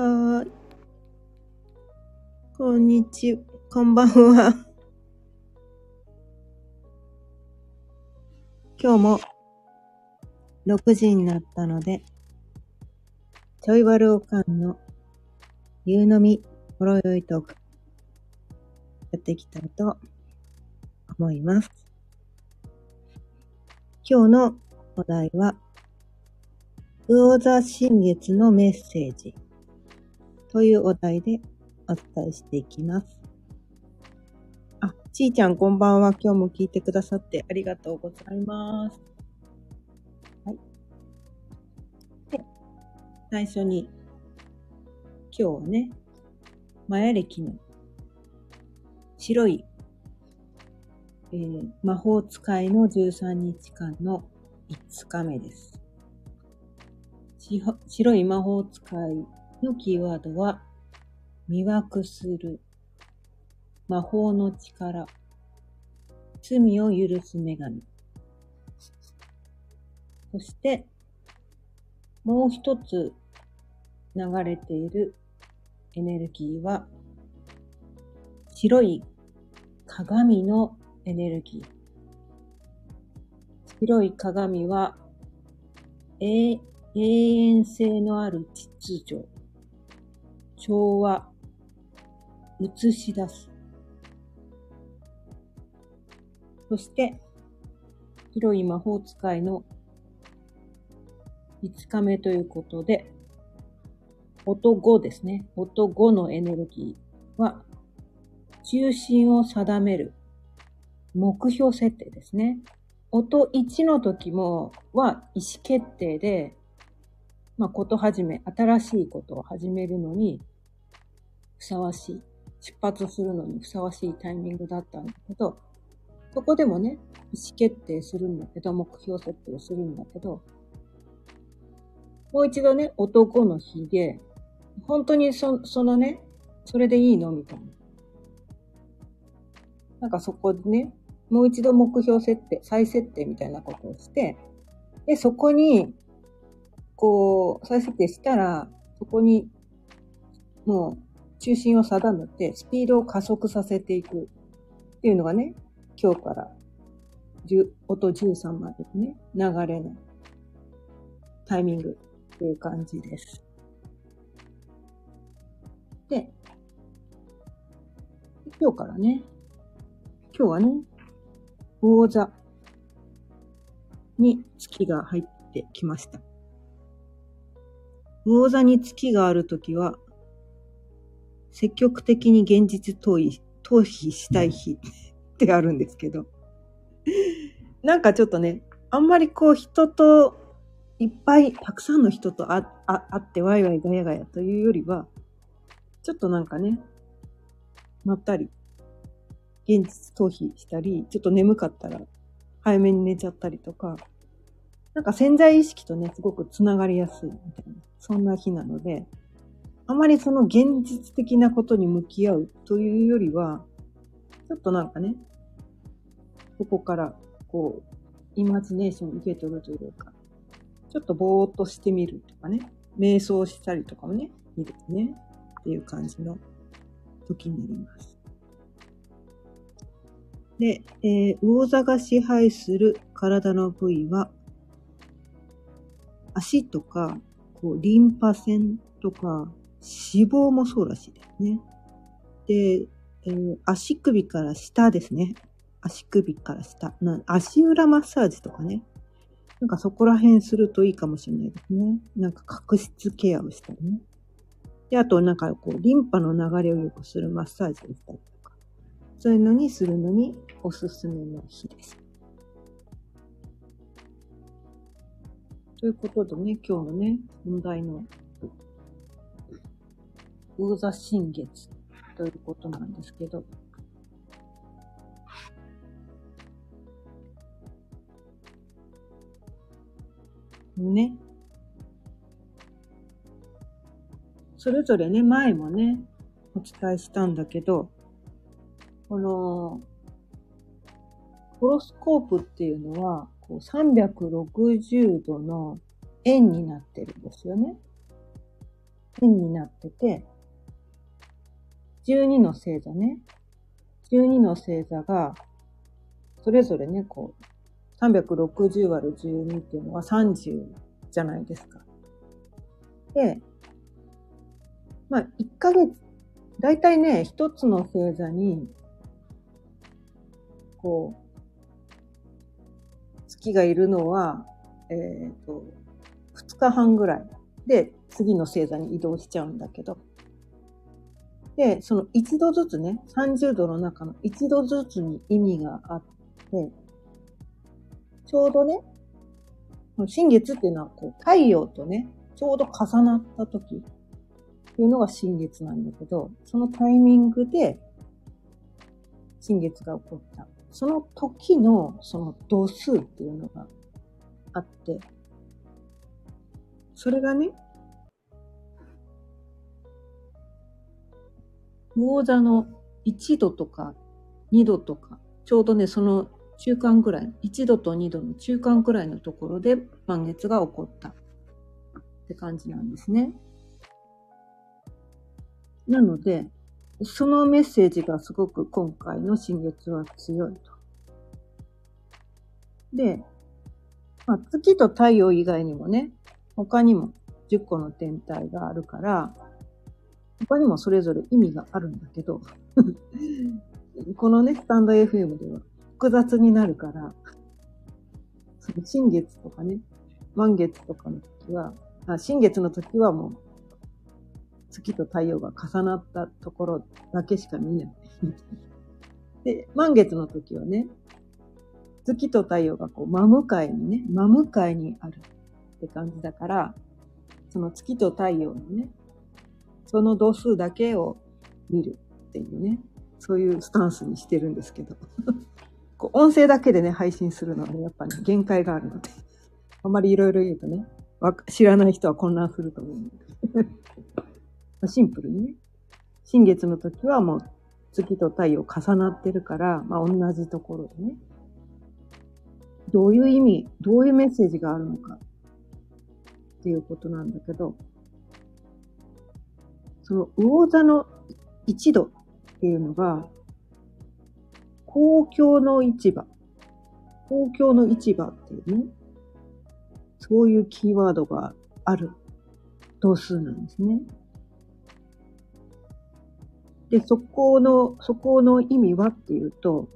はい。こんにちは、こんばんは。今日も6時になったので、ちょいわるおかんの夕飲みほろよいトーク、やっていきたいと思います。今日のお題は、魚座新月のメッセージというお題でお伝えしていきます。あ、ちーちゃんこんばんは。今日も聞いてくださってありがとうございます。はい。で、最初に、今日はね、マヤ歴の白い、えー魔法使いの13日間の5日目です。白い魔法使いのキーワードは、魅惑する、魔法の力、罪を許す女神。そして、もう一つ流れているエネルギーは、白い鏡のエネルギー。白い鏡は、永遠性のある秩序、調和、映し出す。そして、広い魔法使いの5日目ということで、音5ですね。音5のエネルギーは、中心を定める目標設定ですね。音1の時もは意思決定で、まあ、こと始め、新しいことを始めるのに、ふさわしい、出発するのにふさわしいタイミングだったんだけど、そこでもね、意思決定するんだけど、目標設定をするんだけど、もう一度ね、男の日で、本当にそそのね、それでいいのみたいな。なんかそこでね、もう一度目標設定、再設定みたいなことをして、で、そこに、こう、再設定したら、そこに、もう、中心を定めて、スピードを加速させていくっていうのがね、今日から、音13までね、流れのタイミングっていう感じです。で、今日からね、今日はね、魚座に月が入ってきました。魚座に月があるときは、積極的に現実逃避、逃避したい日ってあるんですけど、なんかちょっとね、あんまりこう人といっぱいたくさんの人と会ってワイワイガヤガヤというよりは、ちょっとなんかね、まったり、現実逃避したり、ちょっと眠かったら早めに寝ちゃったりとか、なんか潜在意識とね、すごくつながりやすいみたいな、そんな日なので、あまりその現実的なことに向き合うというよりは、ちょっとなんかね、ここから、こう、イマジネーションを受け取るというか、ちょっとぼーっとしてみるとかね、瞑想したりとかもね、いいですね。っていう感じの時になります。で、えー、魚座が支配する体の部位は、足とか、こう、リンパ腺とか、脂肪もそうらしいですね。で、えー足首から下ですね。足首から下。な足裏マッサージとかね。なんかそこら辺するといいかもしれないですね。なんか角質ケアをしたりね。で、あとなんかこう、リンパの流れを良くするマッサージをしたりとか。そういうのにするのにおすすめの日です。ということでね、今日のね、問題の魚座新月ということなんですけど、ね。それぞれね、前もね、お伝えしたんだけど、この、ホロスコープっていうのは、こう360度の円になってるんですよね。円になってて、12の星座ね。12の星座が、それぞれね、こう、360割る12っていうのは30じゃないですか。で、まあ、1ヶ月、だいたいね、一つの星座に、こう、月がいるのは、えっ、ー、と、2日半ぐらいで次の星座に移動しちゃうんだけど、で、その一度ずつね、30度の中の一度ずつに意味があって、ちょうどね、新月っていうのはこう太陽とね、ちょうど重なった時っていうのが新月なんだけど、そのタイミングで新月が起こった。その時のその度数っていうのがあって、それがね、魚座の1度とか2度とか、ちょうどね、その中間ぐらい、1度と2度の中間ぐらいのところで満月が起こったって感じなんですね。なので、そのメッセージがすごく今回の新月は強いと。で、まあ、月と太陽以外にもね、他にも10個の天体があるから、他にもそれぞれ意味があるんだけど、このね、スタンド FM では複雑になるから、その新月とかね、満月とかの時は、あ新月の時はもう、月と太陽が重なったところだけしか見ない。で、満月の時はね、月と太陽がこう真向かいにね、真向かいにあるって感じだから、その月と太陽のね、その度数だけを見るっていうね、そういうスタンスにしてるんですけど。こう音声だけでね、配信するのはね、やっぱね、限界があるので。あまりいろいろ言うとね、知らない人は混乱すると思う。シンプルにね。新月の時はもう月と太陽重なってるから、まあ同じところでね。どういう意味、どういうメッセージがあるのかっていうことなんだけど、その魚座の一度っていうのが、公共の市場。公共の市場っていうね、そういうキーワードがある度数なんですね。で、そこの、そこの意味はっていうと、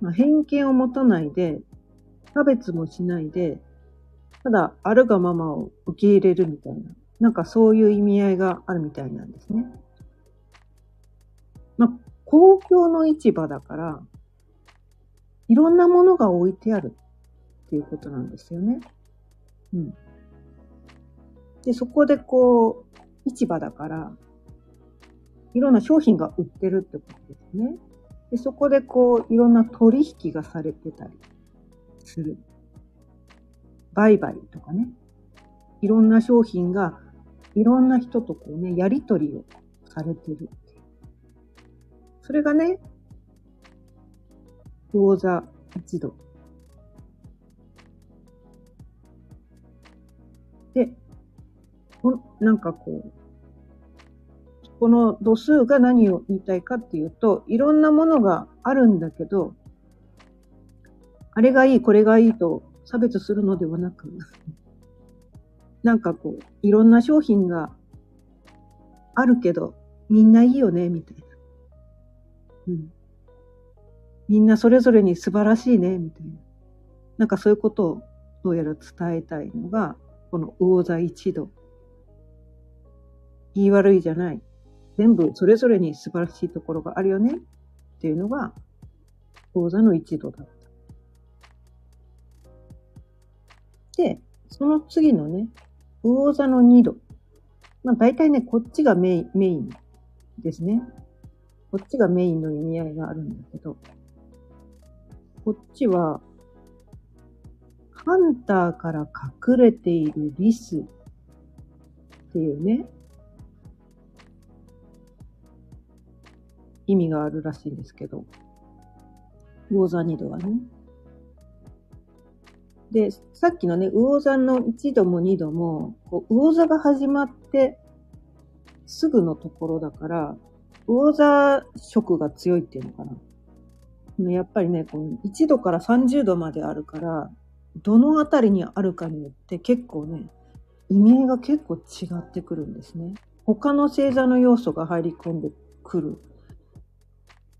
まあ、偏見を持たないで、差別もしないで、ただ、あるがままを受け入れるみたいな、なんかそういう意味合いがあるみたいなんですね。まあ、公共の市場だから、いろんなものが置いてあるっていうことなんですよね。うん。で、そこでこう、市場だから、いろんな商品が売ってるってことですね。で、そこでこう、いろんな取引がされてたりする。売買とかね。いろんな商品が、いろんな人とこうね、やりとりをされてるそれがね、講座一度。で、なんかこう、この度数が何を言いたいかっていうと、いろんなものがあるんだけど、あれがいい、これがいいと差別するのではなく、なんかこう、いろんな商品があるけど、みんないいよね、みたいな。うん。みんなそれぞれに素晴らしいね、みたいな。なんかそういうことをどうやら伝えたいのが、この魚座一度。言い悪いじゃない。全部それぞれに素晴らしいところがあるよねっていうのが、魚座の一度だった。で、その次のね、魚座の二度。まあ大体ね、こっちがメインメインですね。こっちがメインの意味合いがあるんだけど、こっちは、ハンターから隠れているリスっていうね、意味があるらしいんですけど、魚座2度はね。で、さっきのね、魚座の1度も2度も、こう魚座が始まって、すぐのところだから、魚座色が強いっていうのかな。やっぱりね、この1度から30度まであるから、どのあたりにあるかによって結構ね、意味合いが結構違ってくるんですね。他の星座の要素が入り込んでくる。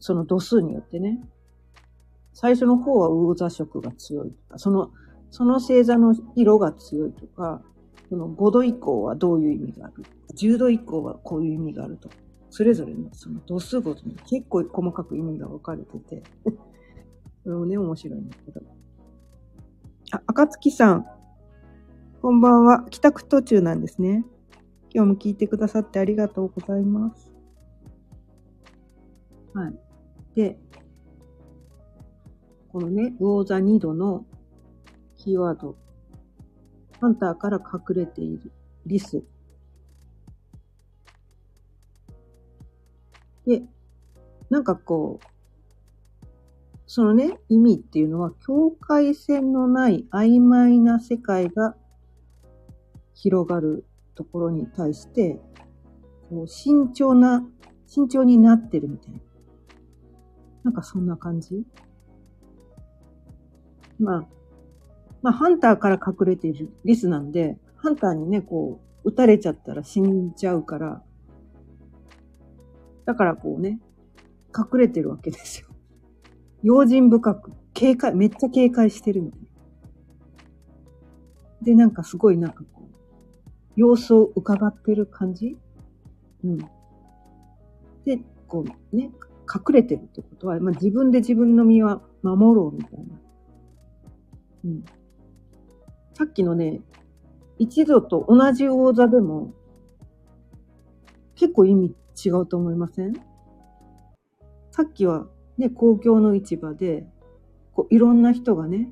その度数によってね。最初の方は魚座色が強いとか、その、その星座の色が強いとか、その5度以降はどういう意味がある？10度以降はこういう意味があると。それぞれね、その度数ごとに結構細かく意味が分かれてて、それもね、面白いんだけど。あ、赤月さん。こんばんは。帰宅途中なんですね。今日も聞いてくださってありがとうございます。はい。で、このね、魚座2度のキーワード。ハンターから隠れているリス。で、なんかこう、そのね、意味っていうのは、境界線のない曖昧な世界が広がるところに対して、こう慎重な、慎重になってるみたいな。なんかそんな感じまあ、まあ、ハンターから隠れているリスなんで、ハンターにね、こう、撃たれちゃったら死んじゃうから、だからこうね、隠れてるわけですよ。用心深く、警戒、めっちゃ警戒してるみたいな。で、なんかすごいなんかこう、様子を伺ってる感じ？うん。で、こうね、隠れてるってことは、まあ、自分で自分の身は守ろうみたいな。うん。さっきのね、一度と同じ大座でも、結構意味違うと思いません？さっきはね、公共の市場で、こう、いろんな人がね、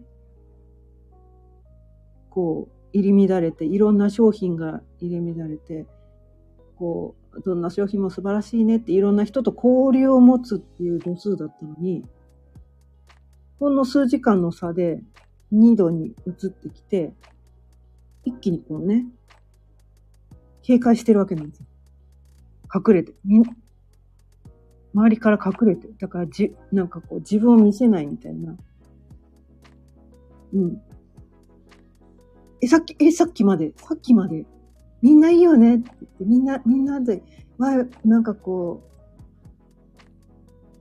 こう、入り乱れて、いろんな商品が入り乱れて、こう、どんな商品も素晴らしいねっていろんな人と交流を持つっていう度数だったのに、ほんの数時間の差で2度に移ってきて、一気にこうね、警戒してるわけなんですよ。隠れて。みん周りから隠れて。だからじ、なんかこう自分を見せないみたいな。うん。え、さっき、え、さっきまで、さっきまで、みんないいよねって言って、みんな、みんなで、わなんかこ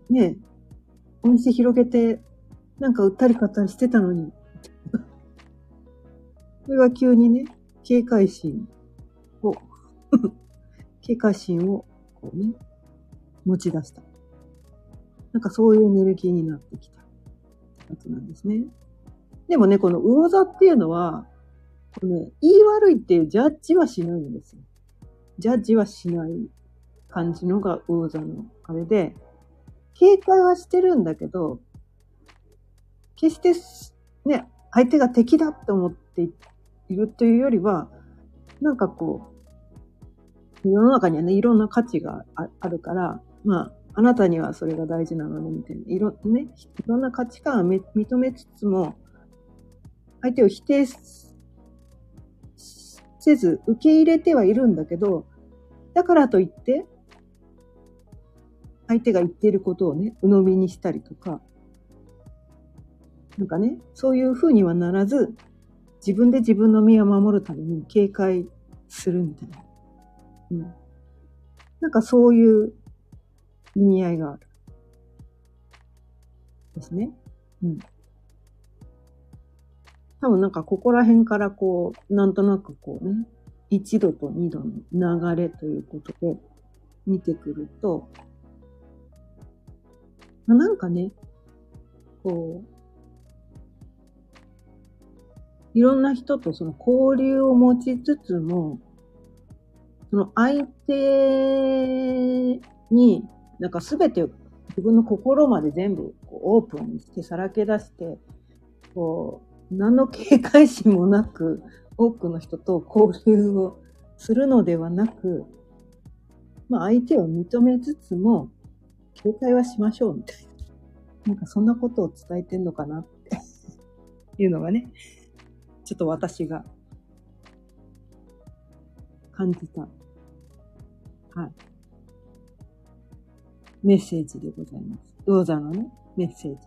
う、ねえ、お店広げて、なんか売ったり買ったりしてたのに、それが急にね、警戒心を、警戒心を、こうね、持ち出した。なんかそういうエネルギーになってきたやつなんですね。でもね、この魚座っていうのは、このね、言い悪いっていうジャッジはしないんですよ。ジャッジはしない感じのが魚座のあれで、警戒はしてるんだけど、決してね、相手が敵だって思っているというよりは、なんかこう、世の中にはね、いろんな価値があるから、まあ、あなたにはそれが大事なのね、みたいな。いろ、ね、いろんな価値観を認めつつも、相手を否定せず、受け入れてはいるんだけど、だからといって、相手が言っていることをね、鵜呑みにしたりとか、なんかね、そういう風にはならず、自分で自分の身を守るために警戒するみたいな。うん。なんかそういう意味合いがある。ですね。うん。多分なんかここら辺からこう、なんとなくこうね、1度と2度の流れということで見てくると、なんかね、こう、いろんな人とその交流を持ちつつも、その相手に、なんかすべて自分の心まで全部こうオープンにしてさらけ出して、こう、何の警戒心もなく多くの人と交流をするのではなく、まあ相手を認めつつも、警戒はしましょうみたいな。なんかそんなことを伝えてんのかなっていうのがね、ちょっと私が感じたはい。メッセージでございます。ローザのね、メッセージ。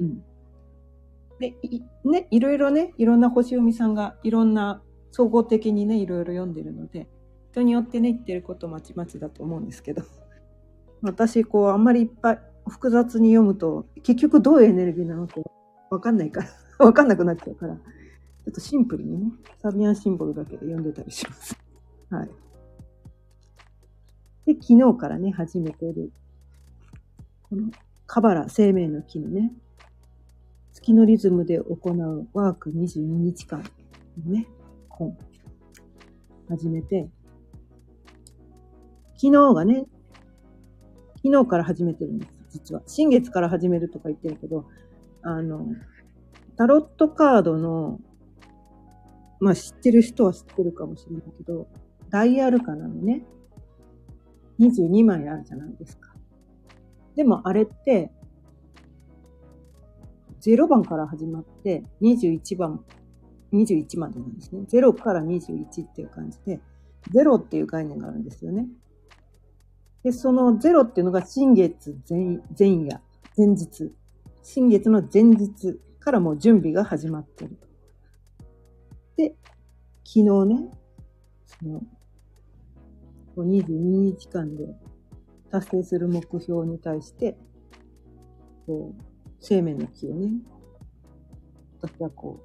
うん。で、い、ね、いろいろね、いろんな星読みさんがいろんな総合的にね、いろいろ読んでるので、人によってね、言ってることまちまちだと思うんですけど、私、こう、あんまりいっぱい複雑に読むと、結局どういうエネルギーなのってわかんないから、わかんなくなっちゃうから、ちょっとシンプルにね、サビアンシンボルだけで読んでたりします。はい。で、昨日からね、始めている、この、カバラ生命の木のね、月のリズムで行うワーク22日間のね、本、始めて、昨日がね、昨日から始めてるんです、実は。新月から始めるとか言ってるけど、あの、タロットカードの、まあ知ってる人は知ってるかもしれないけど、ダイアルカナのね、22枚あるじゃないですか。でもあれって、0番から始まって21番、21までなんですね。0から21っていう感じで、0っていう概念があるんですよね。で、その0っていうのが新月前前夜、前日。新月の前日からもう準備が始まってる。で、昨日ね、その、22日間で達成する目標に対して、こう、生命の木をね、私はこう、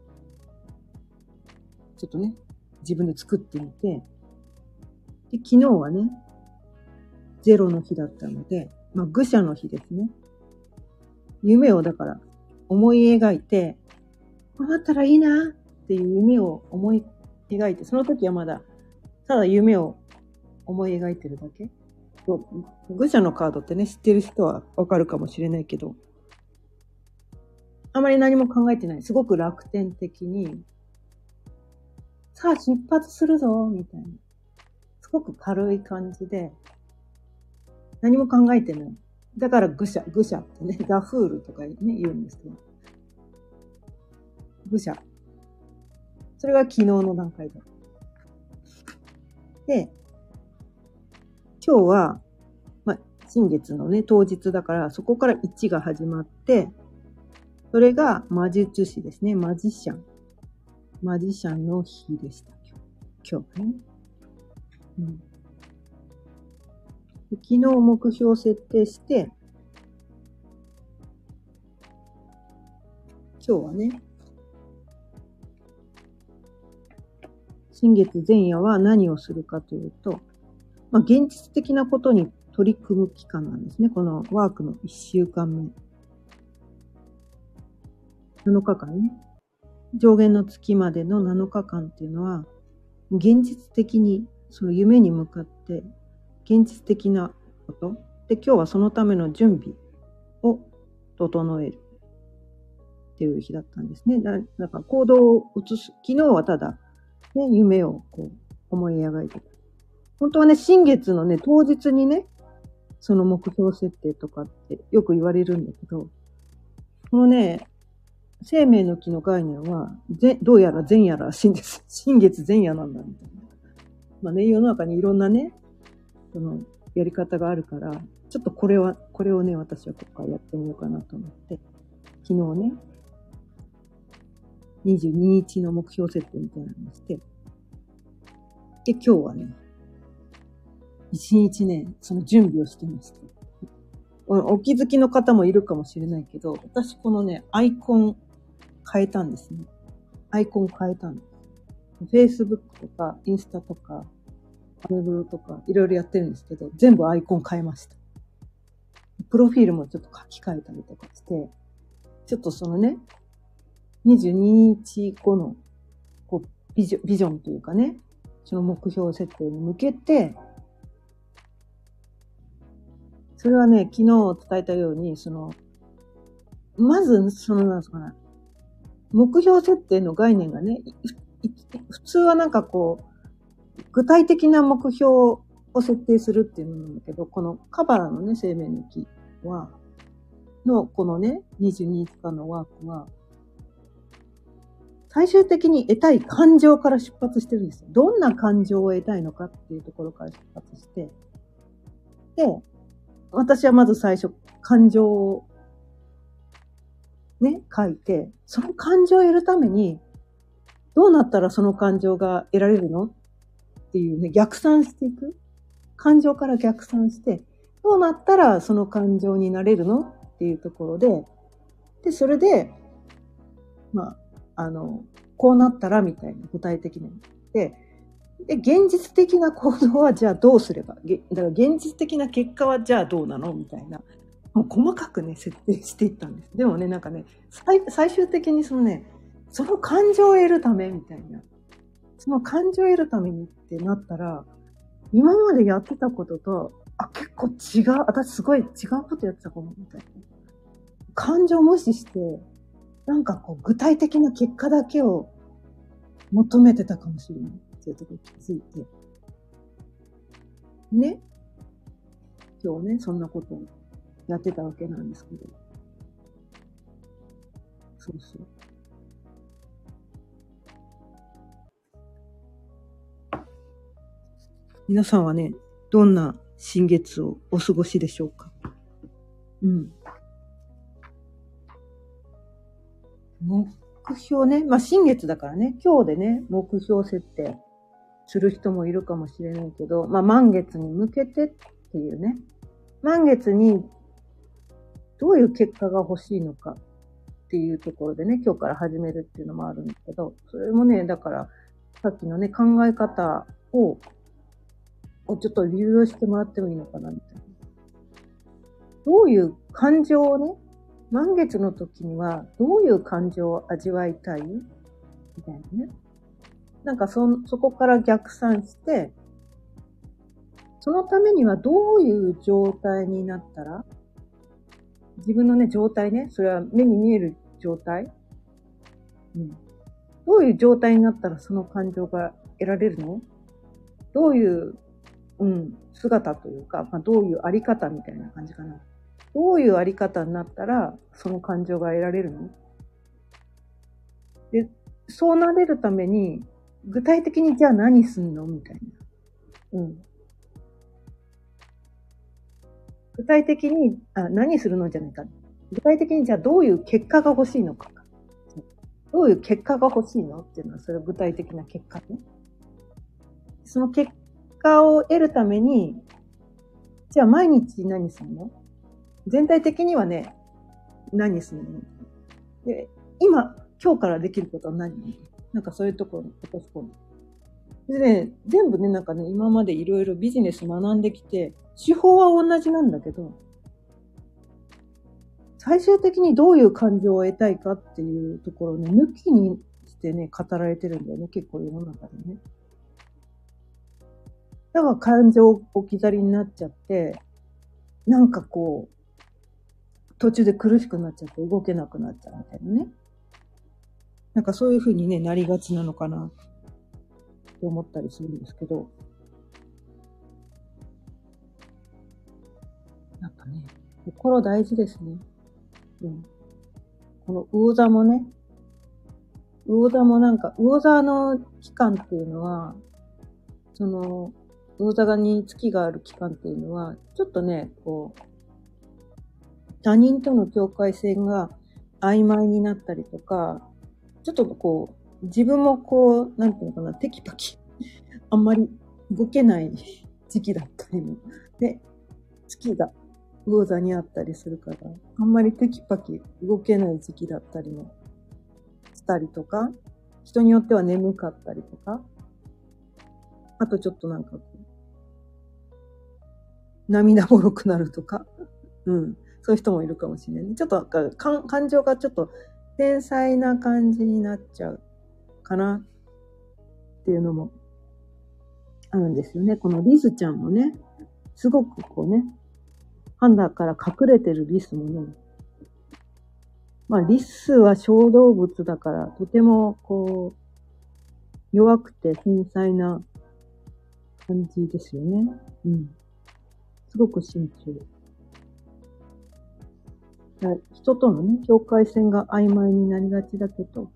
ちょっとね、自分で作ってみて、で、昨日はね、ゼロの日だったので、まあ、愚者の日ですね。夢をだから思い描いて、こうなったらいいなっていう夢を思い描いて、その時はまだ、ただ夢を思い描いてるだけ。愚者のカードってね、知ってる人はわかるかもしれないけど、あまり何も考えてない。すごく楽天的に、さあ出発するぞみたいな。すごく軽い感じで、何も考えてない。だから愚者、愚者ってね、ザフールとかね、言うんですけど。愚者。それが昨日の段階だ。で、今日は、まあ、新月のね、当日だから、そこから1が始まって、それが魔術師ですね。マジシャン。マジシャンの日でした。今日。ね。うん、昨日目標を設定して、今日はね、新月前夜は何をするかというと、まあ、現実的なことに取り組む期間なんですね。このワークの1週間目。7日間ね。上限の月までの7日間っていうのは、現実的にその夢に向かって、現実的なこと。で、今日はそのための準備を整えるっていう日だったんですね。だだから行動を移す。昨日はただ、ね、夢をこう思い描いてた。本当はね、新月のね、当日にね、その目標設定とかってよく言われるんだけど、このね、生命の木の概念は、ぜどうやら前夜らしいんです。新月前夜なんだ、みたいな。まあね、世の中にいろんなね、その、やり方があるから、ちょっとこれは、これをね、私は今回やってみようかなと思って、昨日ね、22日の目標設定みたいなのをして、で、今日はね、一日ね、その準備をしてました。おお気づきの方もいるかもしれないけど、私このね、アイコン変えたんですね。アイコン変えたんです。Facebook とか、インスタとか、アメブロとか、いろいろやってるんですけど、全部アイコン変えました。プロフィールもちょっと書き換えたりとかして、ちょっとそのね、22日後のこうビジョビジョンというかね、その目標設定に向けて、それはね、昨日伝えたように、その、まず、その、なんですかね、目標設定の概念がね、普通はなんかこう、具体的な目標を設定するっていうのなんだけど、このカバラのね、生命の木は、の、このね、22日間のワークは、最終的に得たい感情から出発してるんですよ。どんな感情を得たいのかっていうところから出発して、で、私はまず最初、感情を、ね、書いて、その感情を得るために、どうなったらその感情が得られるのっていうね、逆算していく。感情から逆算して、どうなったらその感情になれるのっていうところで、で、それで、まあ、あの、こうなったらみたいな具体的に。で、で、現実的な行動はじゃあどうすれば、だから現実的な結果はじゃあどうなのみたいな。もう細かくね、設定していったんです。でもね、なんかね、最終的にそのね、その感情を得るためみたいな。その感情を得るためにってなったら、今までやってたことと、あ、結構違う、私すごい違うことやってたかも、みたいな。感情を無視して、なんかこう、具体的な結果だけを求めてたかもしれないっていうところに気づいて。ね。今日ね、そんなことをやってたわけなんですけど。そうそう。皆さんはね、どんな新月をお過ごしでしょうか？うん。目標ね。まあ、新月だからね、今日でね、目標設定する人もいるかもしれないけど、まあ、満月に向けてっていうね。満月にどういう結果が欲しいのかっていうところでね、今日から始めるっていうのもあるんだけど、それもね、だから、さっきのね、考え方を、をちょっと流用してもらってもいいのかな、みたいな。どういう感情をね、満月の時にはどういう感情を味わいたい？みたいなね。なんかそ、そこから逆算して、そのためにはどういう状態になったら、自分のね、状態ね、それは目に見える状態？うん。どういう状態になったらその感情が得られるの？どういう、うん、姿というか、まあ、どういうあり方みたいな感じかな。どういうあり方になったら、その感情が得られるの？で、そうなれるために、具体的にじゃあ何すんの？みたいな。うん。具体的に、あ、何するのじゃないか。具体的にじゃあどういう結果が欲しいのか。どういう結果が欲しいの？っていうのは、それは具体的な結果ね。その結果を得るために、じゃあ毎日何するの？全体的にはね、何するの？で今、今日からできることは何？なんかそういうところに落とし込む。でね、全部ね、なんかね、今までいろいろビジネス学んできて、手法は同じなんだけど、最終的にどういう感情を得たいかっていうところをね、抜きにしてね、語られてるんだよね、結構世の中でね。だから感情置き去りになっちゃって、なんかこう、途中で苦しくなっちゃって動けなくなっちゃうみたいなね。なんかそういう風にね、なりがちなのかなって思ったりするんですけど。なんかね、心大事ですね。うん。この魚座もね、魚座もなんか、魚座の期間っていうのは、その、魚座に月がある期間っていうのは、ちょっとね、こう、他人との境界線が曖昧になったりとか、ちょっとこう、自分もこう、なんていうのかな、テキパキ、あんまり動けない 時期だったりも。で、月が魚座にあったりするから、あんまりテキパキ動けない時期だったりもしたりとか、人によっては眠かったりとか、あとちょっとなんか、涙もろくなるとか、うん。そういう人もいるかもしれない。ちょっと感情がちょっと繊細な感じになっちゃうかなっていうのもあるんですよね。このリスちゃんもね、すごくこうね、パンダから隠れてるリスもね、まあリスは小動物だからとてもこう弱くて繊細な感じですよね。うん。すごく慎重。人とのね、境界線が曖昧になりがちだけど、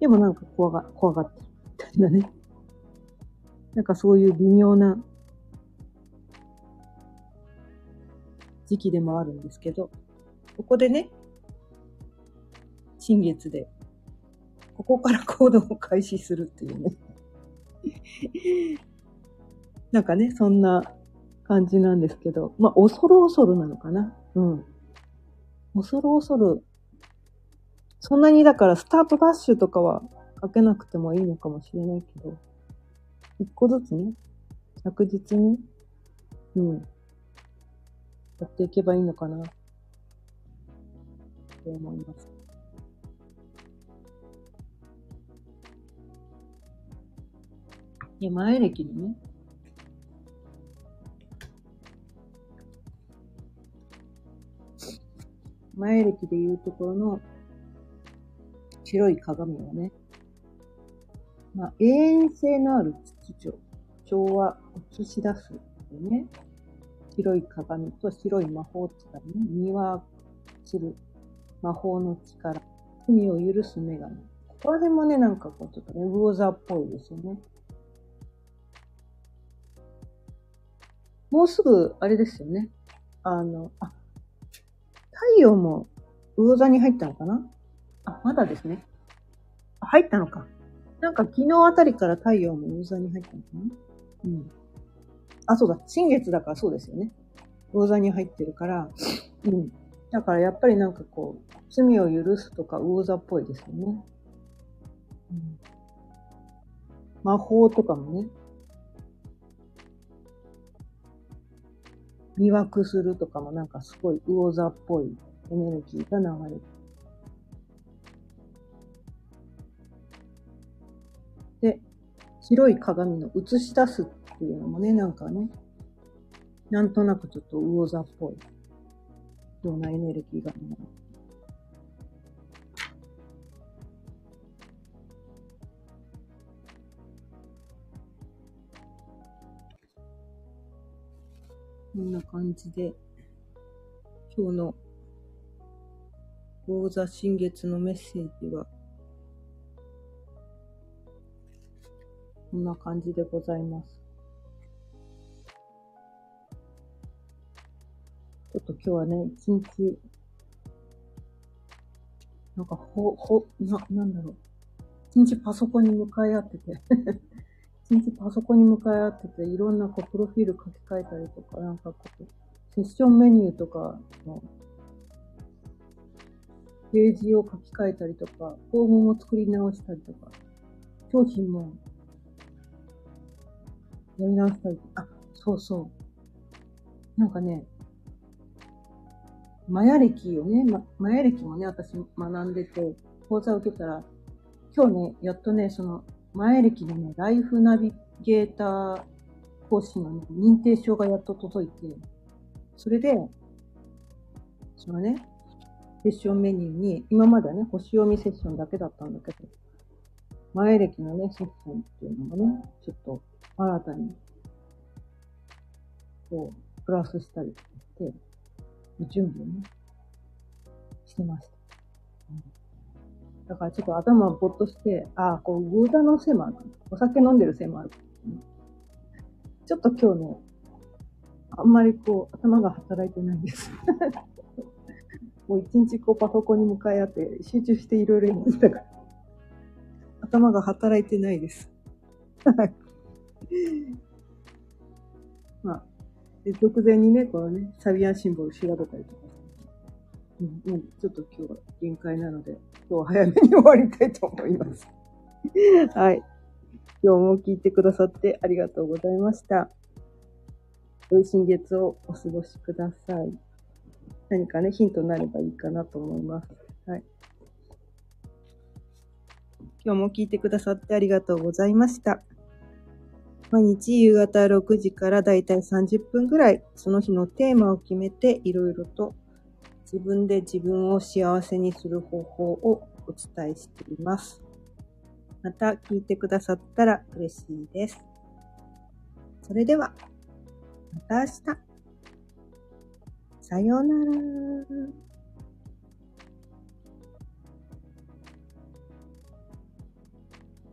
でもなんか怖が、怖がってるみたいなね。なんかそういう微妙な時期でもあるんですけど、ここでね、新月で、ここから行動を開始するっていうね。なんかね、そんな感じなんですけど、まあ、恐る恐るなのかな。うん。恐る恐る。そんなにだからスタートダッシュとかはかけなくてもいいのかもしれないけど、一個ずつね、着実に、うん、やっていけばいいのかな、と思います。で、前歴のね、前歴でいうところの白い鏡をね、まあ、永遠性のある秩序、調和を、映し出すでね、白い鏡と白い魔法力ね、見分する魔法の力、罪を許す女神。ここら辺もね、なんかこう、ちょっとね、ウォーザーっぽいですよね。もうすぐ、あれですよね。あの、あ、陽も魚座に入ったのかな？あ、まだですね。入ったのか。なんか昨日あたりから太陽も魚座に入ったのかな？うん。あ、そうだ。新月だからそうですよね。魚座に入ってるから、うん。だからやっぱりなんかこう、罪を許すとか魚座っぽいですよね。うん、魔法とかもね、魅惑するとかもなんかすごい魚座っぽいエネルギーが流れて。で、白い鏡の映し出すっていうのもね、なんかね、なんとなくちょっと魚座っぽいようなエネルギーが流れる。こんな感じで、今日の講座新月のメッセージは、こんな感じでございます。ちょっと今日はね、一日、なんか、ほ、ほ、な、なんだろう。一日パソコンに向かい合ってて日パソコンに向かい合ってて、いろんなこう、プロフィール書き換えたりとか、なんかこう、セッションメニューとかの、ページを書き換えたりとか、フォームも作り直したりとか、商品もやり直したり、あ、そうそう。なんかね、マヤ歴をね、ま、マヤ歴もね、私学んでて、講座を受けたら、今日ね、やっとね、その、前歴のね、ライフナビゲーター講師の、ね、認定証がやっと届いて、それで、そのね、セッションメニューに、今まではね、星読みセッションだけだったんだけど、前歴のね、セッションっていうのもね、ちょっと新たに、こう、プラスしたりして、準備をね、してました。だからちょっと頭ぼっとして、ああ、こう、魚座のせいもあるお酒飲んでるせいもある、ちょっと今日ね、あんまりこう、頭が働いてないです。もう一日こうパソコンに向かい合って集中していろいろやってたから。頭が働いてないです。はい。まあ、で直前にね、このね、サビアンシンボル調べたりとかうん、ちょっと今日は限界なので、今日は早めに終わりたいと思います。はい。今日も聞いてくださってありがとうございました。良い新月をお過ごしください。何かね、ヒントになればいいかなと思います。はい。今日も聞いてくださってありがとうございました。毎日夕方6時からだいたい30分ぐらい、その日のテーマを決めていろいろと自分で自分を幸せにする方法をお伝えしています。また聞いてくださったら嬉しいです。それでは、また明日。さようなら。